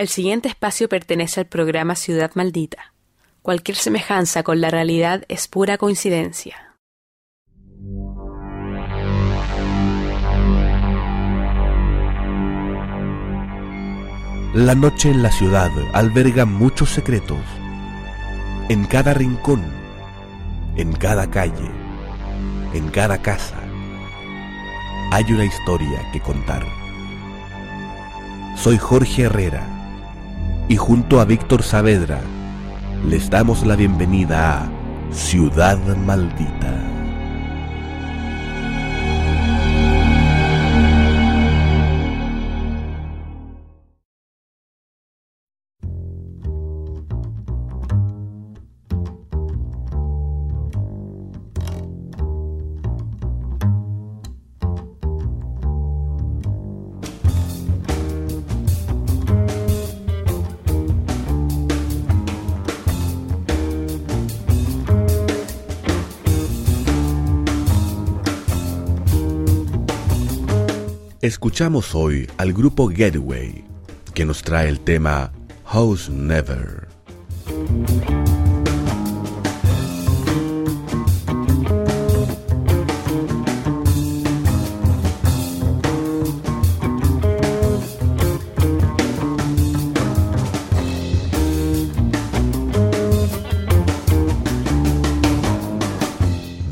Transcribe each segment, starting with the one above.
El siguiente espacio pertenece al programa Ciudad Maldita. Cualquier semejanza con la realidad es pura coincidencia. La noche en la ciudad alberga muchos secretos. En cada rincón, en cada calle, en cada casa, hay una historia que contar. Soy Jorge Herrera y junto a Víctor Saavedra les damos la bienvenida a Ciudad Maldita. Escuchamos hoy al grupo Getaway, que nos trae el tema House Never.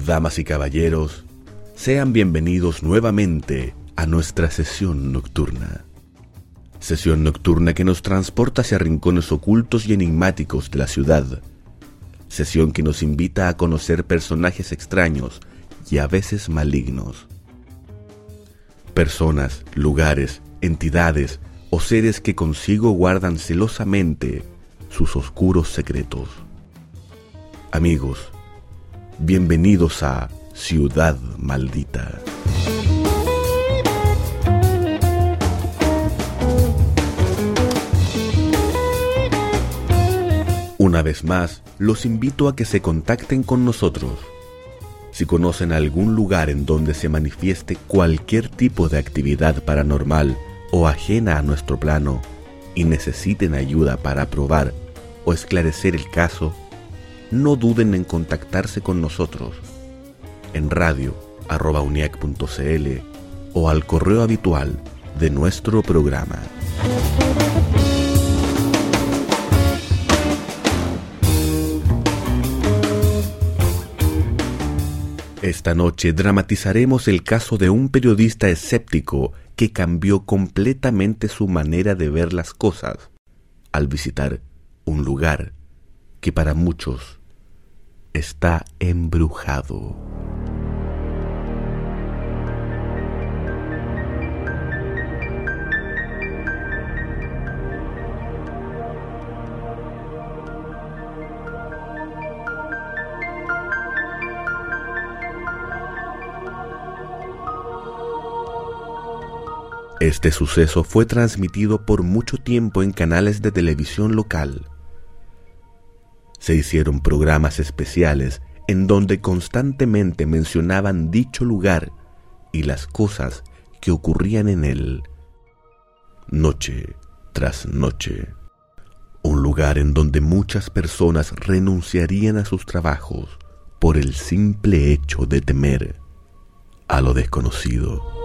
Damas y caballeros, sean bienvenidos nuevamente a nuestra sesión nocturna. Sesión nocturna que nos transporta hacia rincones ocultos y enigmáticos de la ciudad. Sesión que nos invita a conocer personajes extraños y a veces malignos. Personas, lugares, entidades o seres que consigo guardan celosamente sus oscuros secretos. Amigos, bienvenidos a Ciudad Maldita. Una vez más, los invito a que se contacten con nosotros. Si conocen algún lugar en donde se manifieste cualquier tipo de actividad paranormal o ajena a nuestro plano y necesiten ayuda para probar o esclarecer el caso, no duden en contactarse con nosotros en radio.uniac.cl o al correo habitual de nuestro programa. Esta noche dramatizaremos el caso de un periodista escéptico que cambió completamente su manera de ver las cosas al visitar un lugar que para muchos está embrujado. Este suceso fue transmitido por mucho tiempo en canales de televisión local. Se hicieron programas especiales en donde constantemente mencionaban dicho lugar y las cosas que ocurrían en él, noche tras noche. Un lugar en donde muchas personas renunciarían a sus trabajos por el simple hecho de temer a lo desconocido.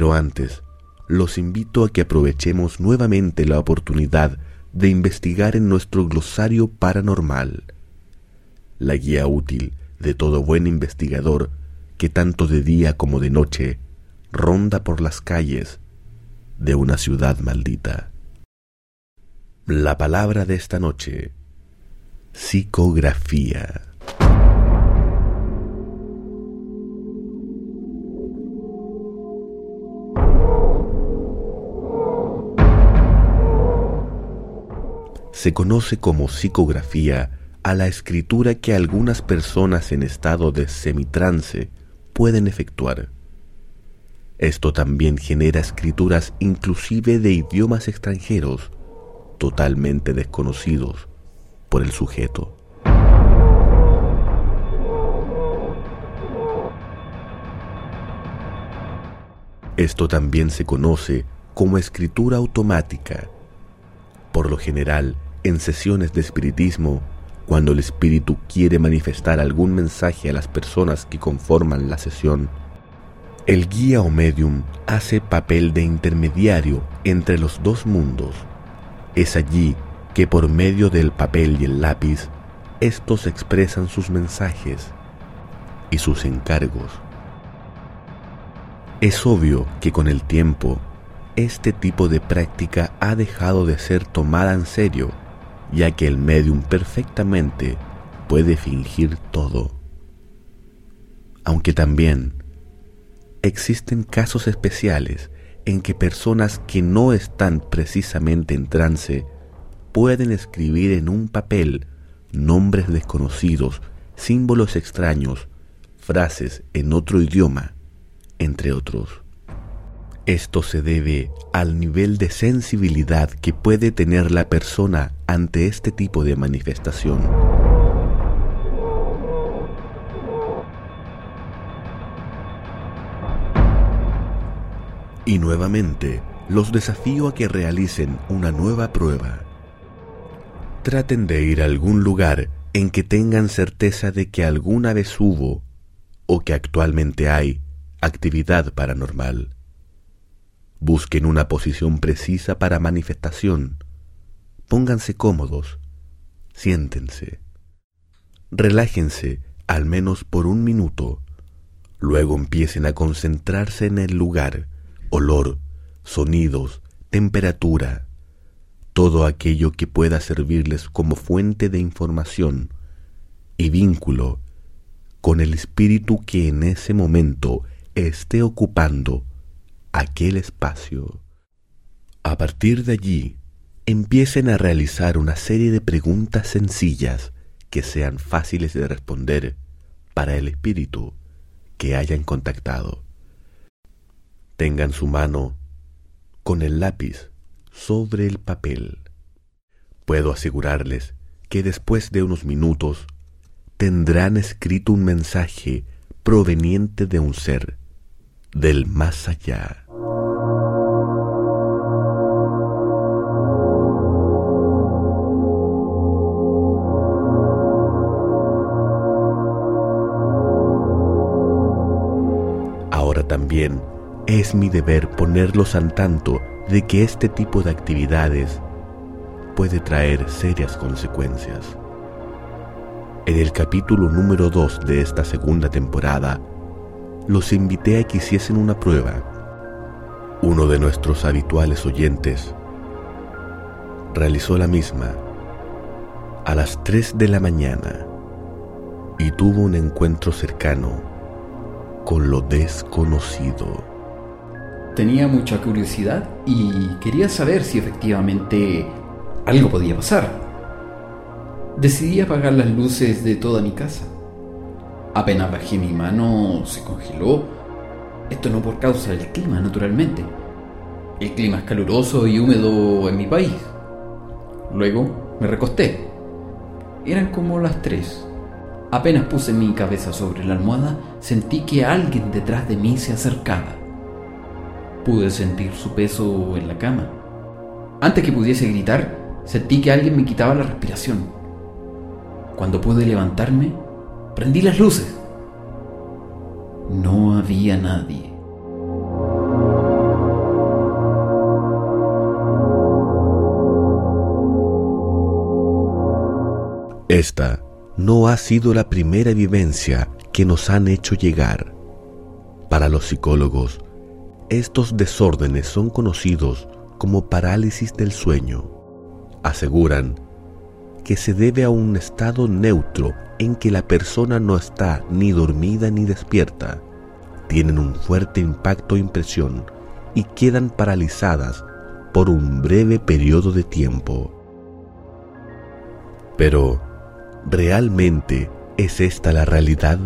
Pero antes, los invito a que aprovechemos nuevamente la oportunidad de investigar en nuestro glosario paranormal, la guía útil de todo buen investigador que tanto de día como de noche ronda por las calles de una ciudad maldita. La palabra de esta noche, psicografía. se conoce como psicografía a la escritura que algunas personas en estado de semitrance pueden efectuar. Esto también genera escrituras inclusive de idiomas extranjeros totalmente desconocidos por el sujeto. Esto también se conoce como escritura automática. Por lo general, en sesiones de espiritismo, cuando el espíritu quiere manifestar algún mensaje a las personas que conforman la sesión, el guía o medium hace papel de intermediario entre los dos mundos. Es allí que por medio del papel y el lápiz, estos expresan sus mensajes y sus encargos. Es obvio que con el tiempo, este tipo de práctica ha dejado de ser tomada en serio, ya que el medium perfectamente puede fingir todo. Aunque también existen casos especiales en que personas que no están precisamente en trance pueden escribir en un papel nombres desconocidos, símbolos extraños, frases en otro idioma, entre otros. Esto se debe al nivel de sensibilidad que puede tener la persona ante este tipo de manifestación. Y nuevamente, los desafío a que realicen una nueva prueba. Traten de ir a algún lugar en que tengan certeza de que alguna vez hubo o que actualmente hay actividad paranormal. Busquen una posición precisa para manifestación. Pónganse cómodos. Siéntense. Relájense al menos por un minuto. Luego empiecen a concentrarse en el lugar, olor, sonidos, temperatura, todo aquello que pueda servirles como fuente de información y vínculo con el espíritu que en ese momento esté ocupando aquel espacio. A partir de allí, empiecen a realizar una serie de preguntas sencillas que sean fáciles de responder para el espíritu que hayan contactado. Tengan su mano con el lápiz sobre el papel. Puedo asegurarles que después de unos minutos tendrán escrito un mensaje proveniente de un ser del más allá. También es mi deber ponerlos al tanto de que este tipo de actividades puede traer serias consecuencias. En el capítulo número 2 de esta segunda temporada, los invité a que hiciesen una prueba. Uno de nuestros habituales oyentes realizó la misma a las 3 de la mañana y tuvo un encuentro cercano con lo desconocido. Tenía mucha curiosidad y quería saber si efectivamente algo podía pasar. Decidí apagar las luces de toda mi casa. Apenas bajé mi mano, se congeló. Esto no por causa del clima, naturalmente. El clima es caluroso y húmedo en mi país. Luego me recosté. Eran como las tres. Apenas puse mi cabeza sobre la almohada, sentí que alguien detrás de mí se acercaba. Pude sentir su peso en la cama. Antes que pudiese gritar, sentí que alguien me quitaba la respiración. Cuando pude levantarme, Prendí las luces. No había nadie. Esta no ha sido la primera vivencia que nos han hecho llegar. Para los psicólogos, estos desórdenes son conocidos como parálisis del sueño. Aseguran que se debe a un estado neutro en que la persona no está ni dormida ni despierta. Tienen un fuerte impacto o impresión y quedan paralizadas por un breve periodo de tiempo. Pero, ¿realmente es esta la realidad?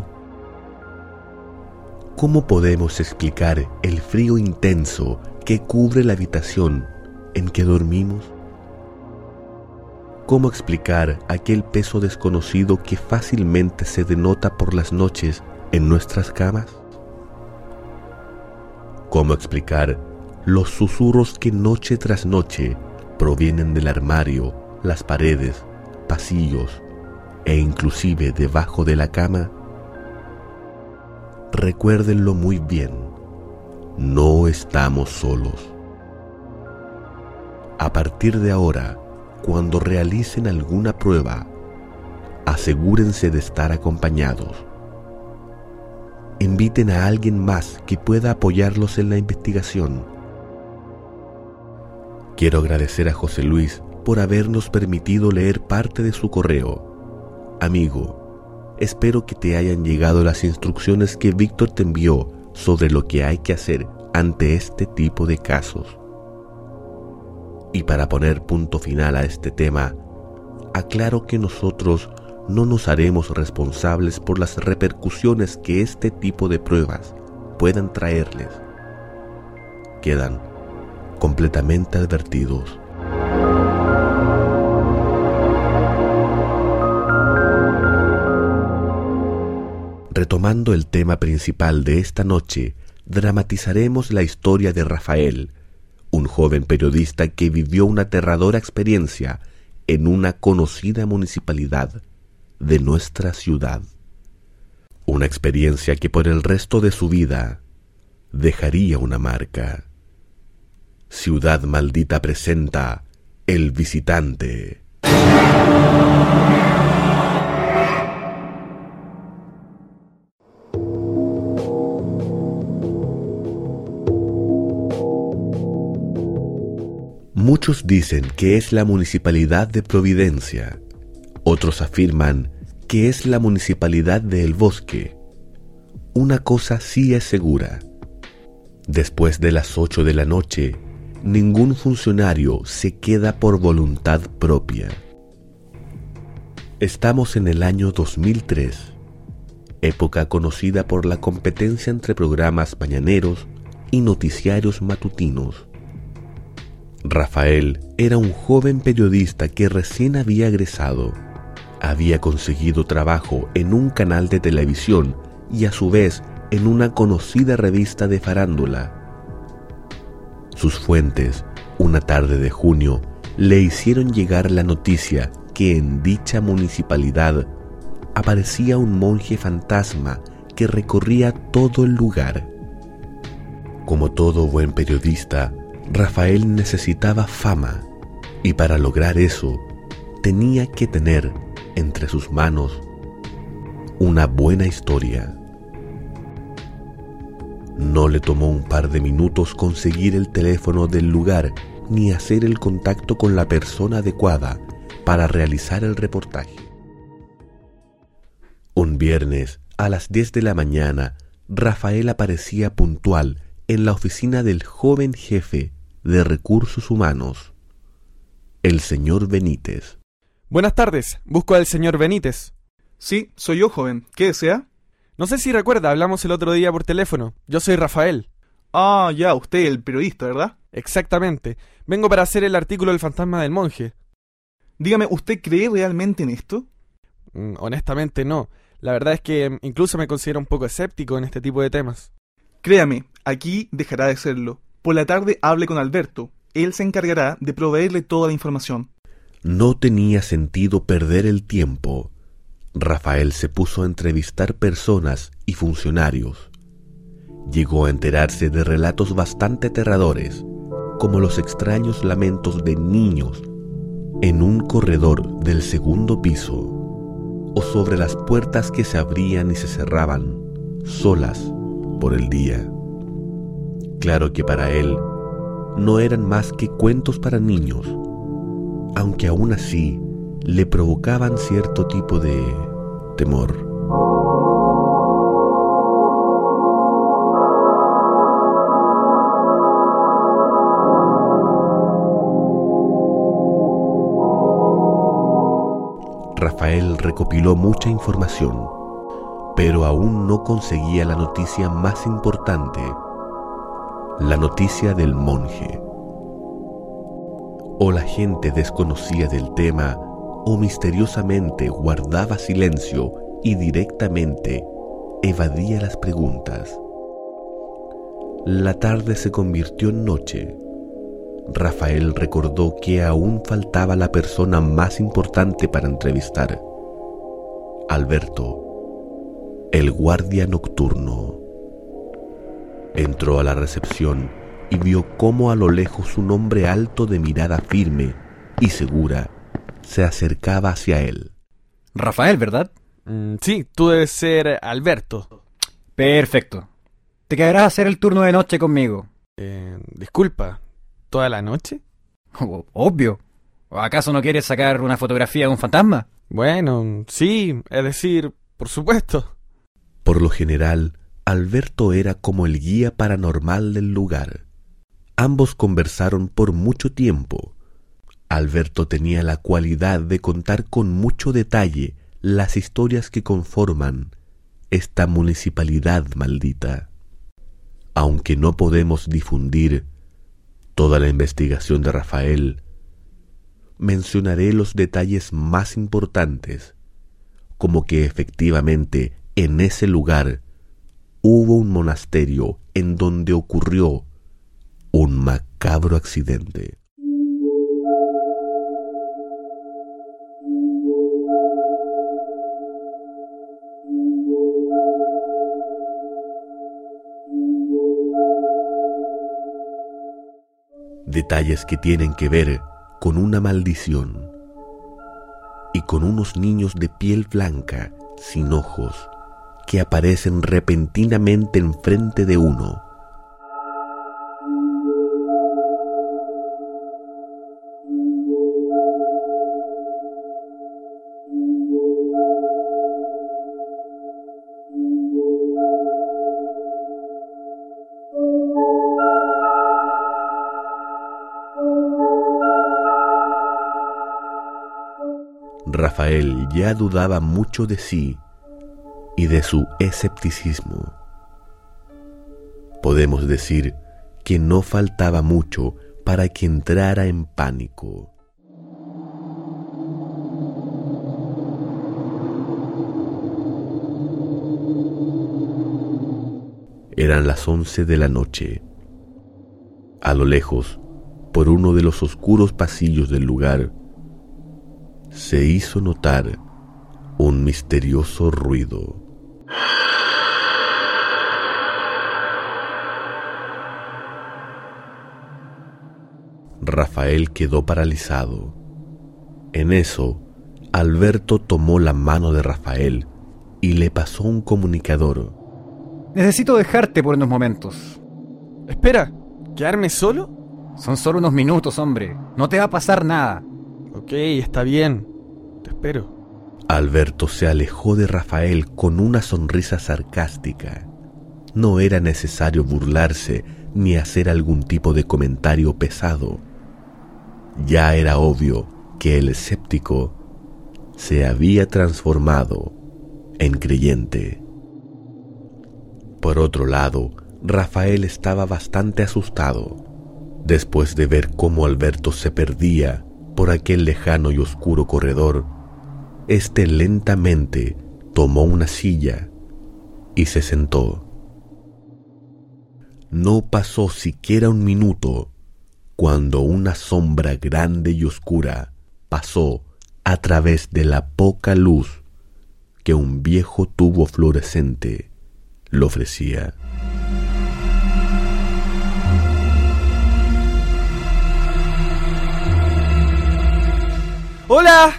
¿Cómo podemos explicar el frío intenso que cubre la habitación en que dormimos? ¿Cómo explicar aquel peso desconocido que fácilmente se denota por las noches en nuestras camas? ¿Cómo explicar los susurros que noche tras noche provienen del armario, las paredes, pasillos e inclusive debajo de la cama? Recuérdenlo muy bien, no estamos solos. A partir de ahora, cuando realicen alguna prueba, asegúrense de estar acompañados. Inviten a alguien más que pueda apoyarlos en la investigación. Quiero agradecer a José Luis por habernos permitido leer parte de su correo. Amigo, espero que te hayan llegado las instrucciones que Víctor te envió sobre lo que hay que hacer ante este tipo de casos. Y para poner punto final a este tema, aclaro que nosotros no nos haremos responsables por las repercusiones que este tipo de pruebas puedan traerles. Quedan completamente advertidos. Retomando el tema principal de esta noche, dramatizaremos la historia de Rafael, un joven periodista que vivió una aterradora experiencia en una conocida municipalidad de nuestra ciudad. Una experiencia que por el resto de su vida dejaría una marca. Ciudad Maldita presenta El Visitante. Muchos dicen que es la Municipalidad de Providencia, otros afirman que es la Municipalidad de El Bosque. Una cosa sí es segura. Después de las ocho de la noche, ningún funcionario se queda por voluntad propia. Estamos en el año 2003, época conocida por la competencia entre programas mañaneros y noticiarios matutinos. Rafael era un joven periodista que recién había egresado. Había conseguido trabajo en un canal de televisión y a su vez en una conocida revista de farándula. Sus fuentes, una tarde de junio, le hicieron llegar la noticia que en dicha municipalidad aparecía un monje fantasma que recorría todo el lugar. Como todo buen periodista, Rafael necesitaba fama y para lograr eso tenía que tener entre sus manos una buena historia. No le tomó un par de minutos conseguir el teléfono del lugar ni hacer el contacto con la persona adecuada para realizar el reportaje. Un viernes, a las 10 de la mañana, Rafael aparecía puntual en la oficina del joven jefe de recursos humanos, el señor Benítez. Buenas tardes, busco al señor Benítez. Sí, soy yo, joven. ¿Qué desea? No sé si recuerda, hablamos el otro día por teléfono. Yo soy Rafael. Ah, ya, usted, el periodista, ¿verdad? Exactamente. Vengo para hacer el artículo del fantasma del monje. Dígame, ¿usted cree realmente en esto? Mm, honestamente no. La verdad es que mm, incluso me considero un poco escéptico en este tipo de temas. Créame, aquí dejará de serlo. Por la tarde hable con Alberto. Él se encargará de proveerle toda la información. No tenía sentido perder el tiempo. Rafael se puso a entrevistar personas y funcionarios. Llegó a enterarse de relatos bastante aterradores, como los extraños lamentos de niños en un corredor del segundo piso, o sobre las puertas que se abrían y se cerraban solas el día. Claro que para él no eran más que cuentos para niños, aunque aún así le provocaban cierto tipo de temor. Rafael recopiló mucha información, pero aún no conseguía la noticia más importante la noticia del monje. O la gente desconocía del tema o misteriosamente guardaba silencio y directamente evadía las preguntas. La tarde se convirtió en noche. Rafael recordó que aún faltaba la persona más importante para entrevistar. Alberto, el guardia nocturno. Entró a la recepción y vio cómo a lo lejos un hombre alto de mirada firme y segura se acercaba hacia él. Rafael, ¿verdad? Mm, sí, tú debes ser Alberto. Perfecto. Te quedarás a hacer el turno de noche conmigo. Eh, disculpa, ¿toda la noche? O- Obvio. ¿O acaso no quieres sacar una fotografía de un fantasma? Bueno, sí, es decir, por supuesto. Por lo general, Alberto era como el guía paranormal del lugar. Ambos conversaron por mucho tiempo. Alberto tenía la cualidad de contar con mucho detalle las historias que conforman esta municipalidad maldita. Aunque no podemos difundir toda la investigación de Rafael, mencionaré los detalles más importantes, como que efectivamente en ese lugar hubo un monasterio en donde ocurrió un macabro accidente. Detalles que tienen que ver con una maldición y con unos niños de piel blanca, sin ojos, que aparecen repentinamente enfrente de uno. Rafael ya dudaba mucho de sí y de su escepticismo. Podemos decir que no faltaba mucho para que entrara en pánico. Eran las once de la noche. A lo lejos, por uno de los oscuros pasillos del lugar, se hizo notar un misterioso ruido. Rafael quedó paralizado. En eso, Alberto tomó la mano de Rafael y le pasó un comunicador. Necesito dejarte por unos momentos. Espera, ¿quedarme solo? Son solo unos minutos, hombre. No te va a pasar nada. Ok, está bien. Te espero. Alberto se alejó de Rafael con una sonrisa sarcástica. No era necesario burlarse ni hacer algún tipo de comentario pesado. Ya era obvio que el escéptico se había transformado en creyente. Por otro lado, Rafael estaba bastante asustado después de ver cómo Alberto se perdía por aquel lejano y oscuro corredor. Este lentamente tomó una silla y se sentó. No pasó siquiera un minuto cuando una sombra grande y oscura pasó a través de la poca luz que un viejo tubo fluorescente le ofrecía. ¡Hola!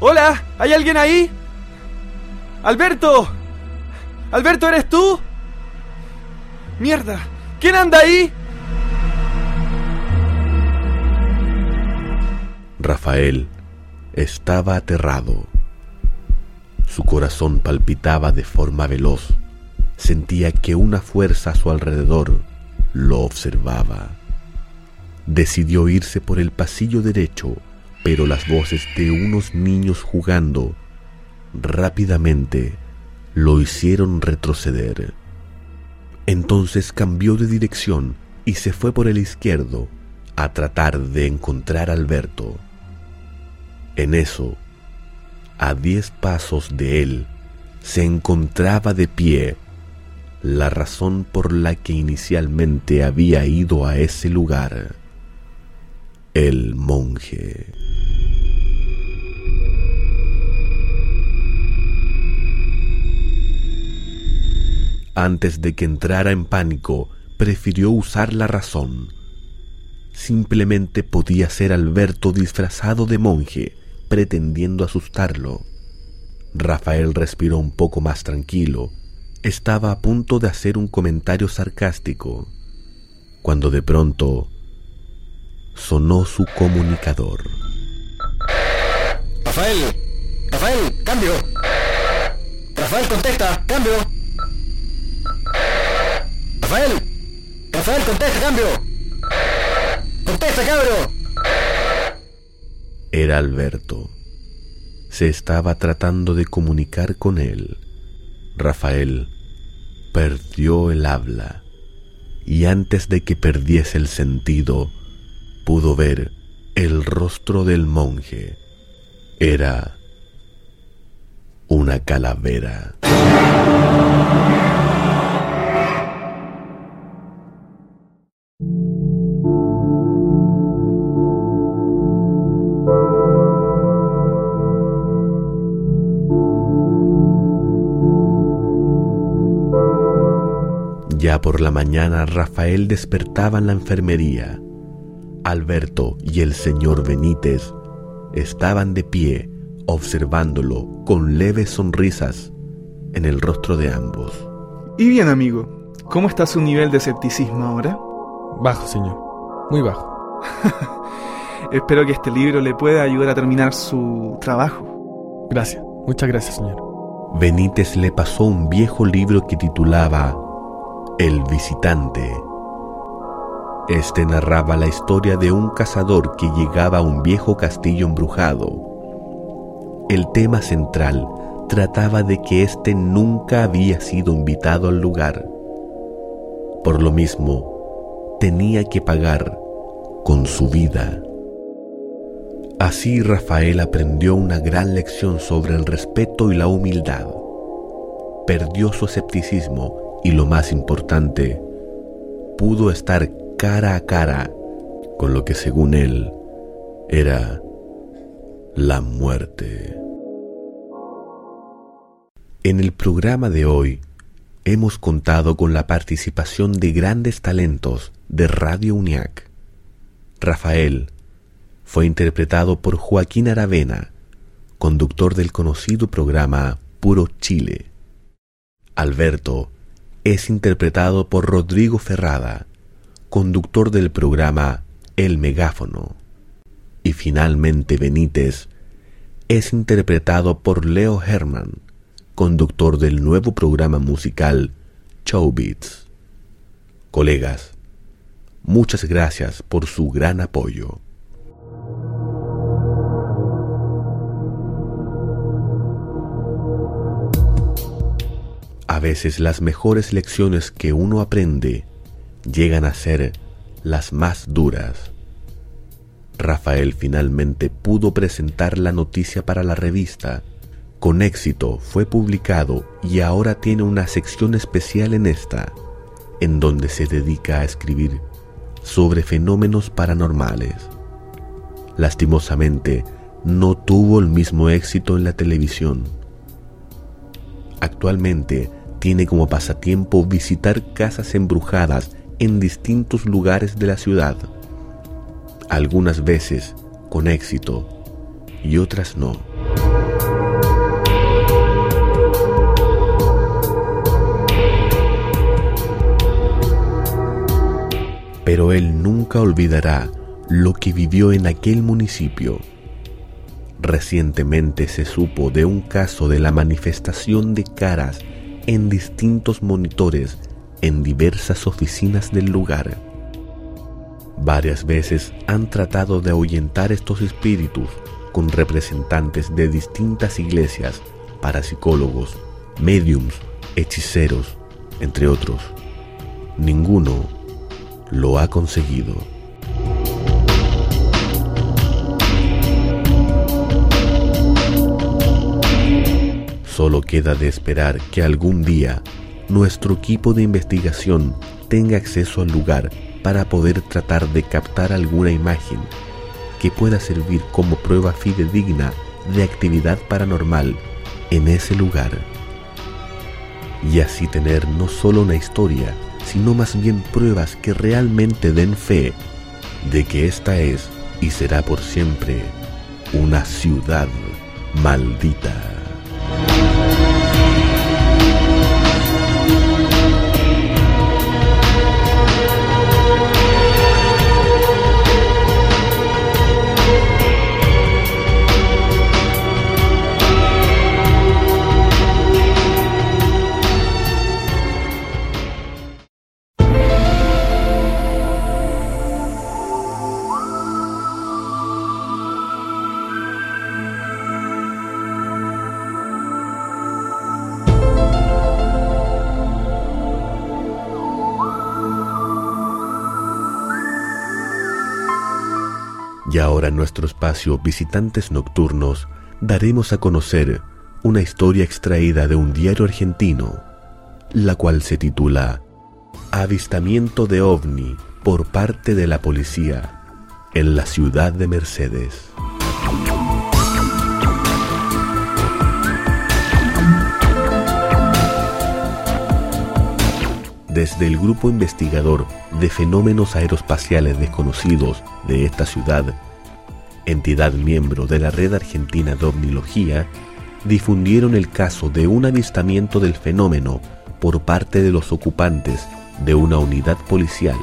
¡Hola! ¿Hay alguien ahí? ¡Alberto! ¿Alberto eres tú? ¡Mierda! ¿Quién anda ahí? Rafael estaba aterrado. Su corazón palpitaba de forma veloz. Sentía que una fuerza a su alrededor lo observaba. Decidió irse por el pasillo derecho, pero las voces de unos niños jugando rápidamente lo hicieron retroceder. Entonces cambió de dirección y se fue por el izquierdo a tratar de encontrar a Alberto. En eso, a diez pasos de él, se encontraba de pie la razón por la que inicialmente había ido a ese lugar. El monje. Antes de que entrara en pánico, prefirió usar la razón. Simplemente podía ser Alberto disfrazado de monje, pretendiendo asustarlo. Rafael respiró un poco más tranquilo. Estaba a punto de hacer un comentario sarcástico, cuando de pronto sonó su comunicador. Rafael, Rafael, cambio. Rafael, contesta, cambio. Rafael, Rafael, contesta, cambio. Contesta, cabro. Era Alberto. Se estaba tratando de comunicar con él. Rafael perdió el habla y antes de que perdiese el sentido, pudo ver el rostro del monje. Era una calavera. Por la mañana Rafael despertaba en la enfermería. Alberto y el señor Benítez estaban de pie observándolo con leves sonrisas en el rostro de ambos. Y bien, amigo, ¿cómo está su nivel de escepticismo ahora? Bajo, señor. Muy bajo. Espero que este libro le pueda ayudar a terminar su trabajo. Gracias. Muchas gracias, señor. Benítez le pasó un viejo libro que titulaba El visitante. Este narraba la historia de un cazador que llegaba a un viejo castillo embrujado. El tema central trataba de que éste nunca había sido invitado al lugar. Por lo mismo, tenía que pagar con su vida. Así Rafael aprendió una gran lección sobre el respeto y la humildad. Perdió su escepticismo y lo más importante, pudo estar cara a cara con lo que según él era la muerte. En el programa de hoy hemos contado con la participación de grandes talentos de Radio UNIAC. Rafael fue interpretado por Joaquín Aravena, conductor del conocido programa Puro Chile. Alberto es interpretado por Rodrigo Ferrada, conductor del programa El Megáfono. Y finalmente Benítez es interpretado por Leo Herman, conductor del nuevo programa musical Showbeats. Colegas, muchas gracias por su gran apoyo. A veces las mejores lecciones que uno aprende llegan a ser las más duras. Rafael finalmente pudo presentar la noticia para la revista. Con éxito fue publicado y ahora tiene una sección especial en esta, en donde se dedica a escribir sobre fenómenos paranormales. Lastimosamente, no tuvo el mismo éxito en la televisión. Actualmente tiene como pasatiempo visitar casas embrujadas en distintos lugares de la ciudad, algunas veces con éxito y otras no. Pero él nunca olvidará lo que vivió en aquel municipio. Recientemente se supo de un caso de la manifestación de caras en distintos monitores en diversas oficinas del lugar. Varias veces han tratado de ahuyentar estos espíritus con representantes de distintas iglesias, parapsicólogos, mediums, hechiceros, entre otros. Ninguno lo ha conseguido. Solo queda de esperar que algún día nuestro equipo de investigación tenga acceso al lugar para poder tratar de captar alguna imagen que pueda servir como prueba fidedigna de actividad paranormal en ese lugar. Y así tener no solo una historia, sino más bien pruebas que realmente den fe de que esta es y será por siempre una ciudad maldita. Nuestro espacio Visitantes Nocturnos daremos a conocer una historia extraída de un diario argentino, la cual se titula Avistamiento de ovni por parte de la policía en la ciudad de Mercedes. Desde el grupo investigador de fenómenos aeroespaciales desconocidos de esta ciudad, entidad miembro de la Red Argentina de Ovnilogía, difundieron el caso de un avistamiento del fenómeno por parte de los ocupantes de una unidad policial,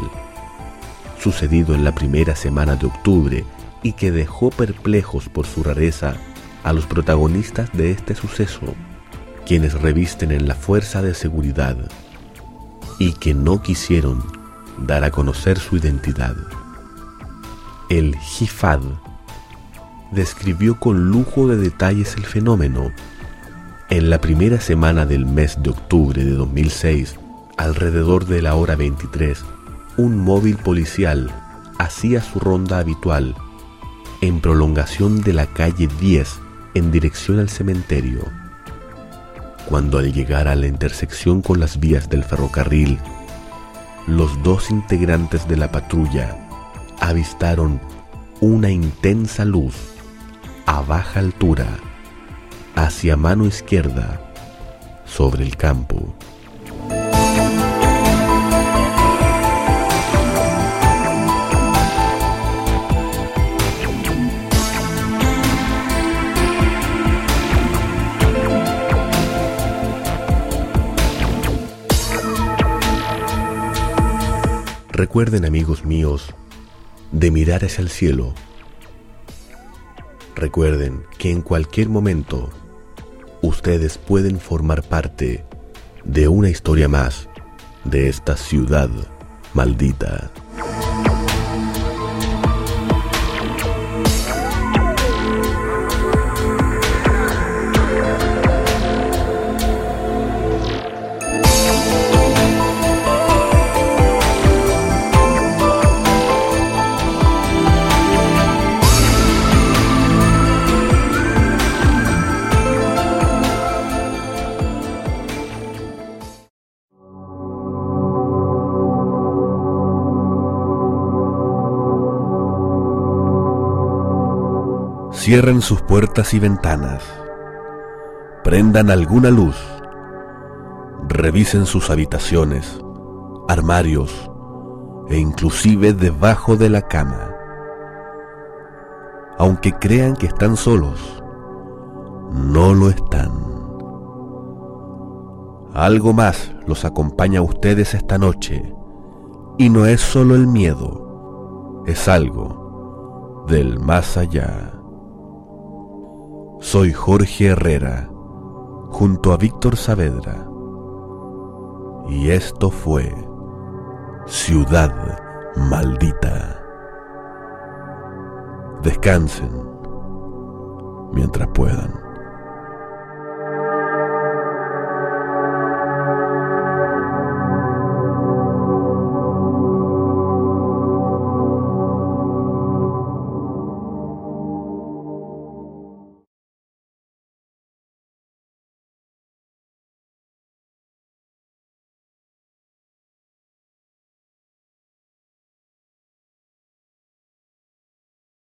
sucedido en la primera semana de octubre y que dejó perplejos por su rareza a los protagonistas de este suceso, quienes revisten en la fuerza de seguridad y que no quisieron dar a conocer su identidad. El Jifad describió con lujo de detalles el fenómeno. En la primera semana del mes de octubre de 2006, alrededor de la hora 23, un móvil policial hacía su ronda habitual en prolongación de la calle 10 en dirección al cementerio cuando al llegar a la intersección con las vías del ferrocarril, los dos integrantes de la patrulla avistaron una intensa luz a baja altura hacia mano izquierda sobre el campo. Recuerden amigos míos de mirar hacia el cielo. Recuerden que en cualquier momento ustedes pueden formar parte de una historia más de esta ciudad maldita. Cierren sus puertas y ventanas. Prendan alguna luz. Revisen sus habitaciones, armarios e inclusive debajo de la cama. Aunque crean que están solos, no lo están. Algo más los acompaña a ustedes esta noche y no es solo el miedo, es algo del más allá. Soy Jorge Herrera, junto a Víctor Saavedra. Y esto fue Ciudad Maldita. Descansen mientras puedan.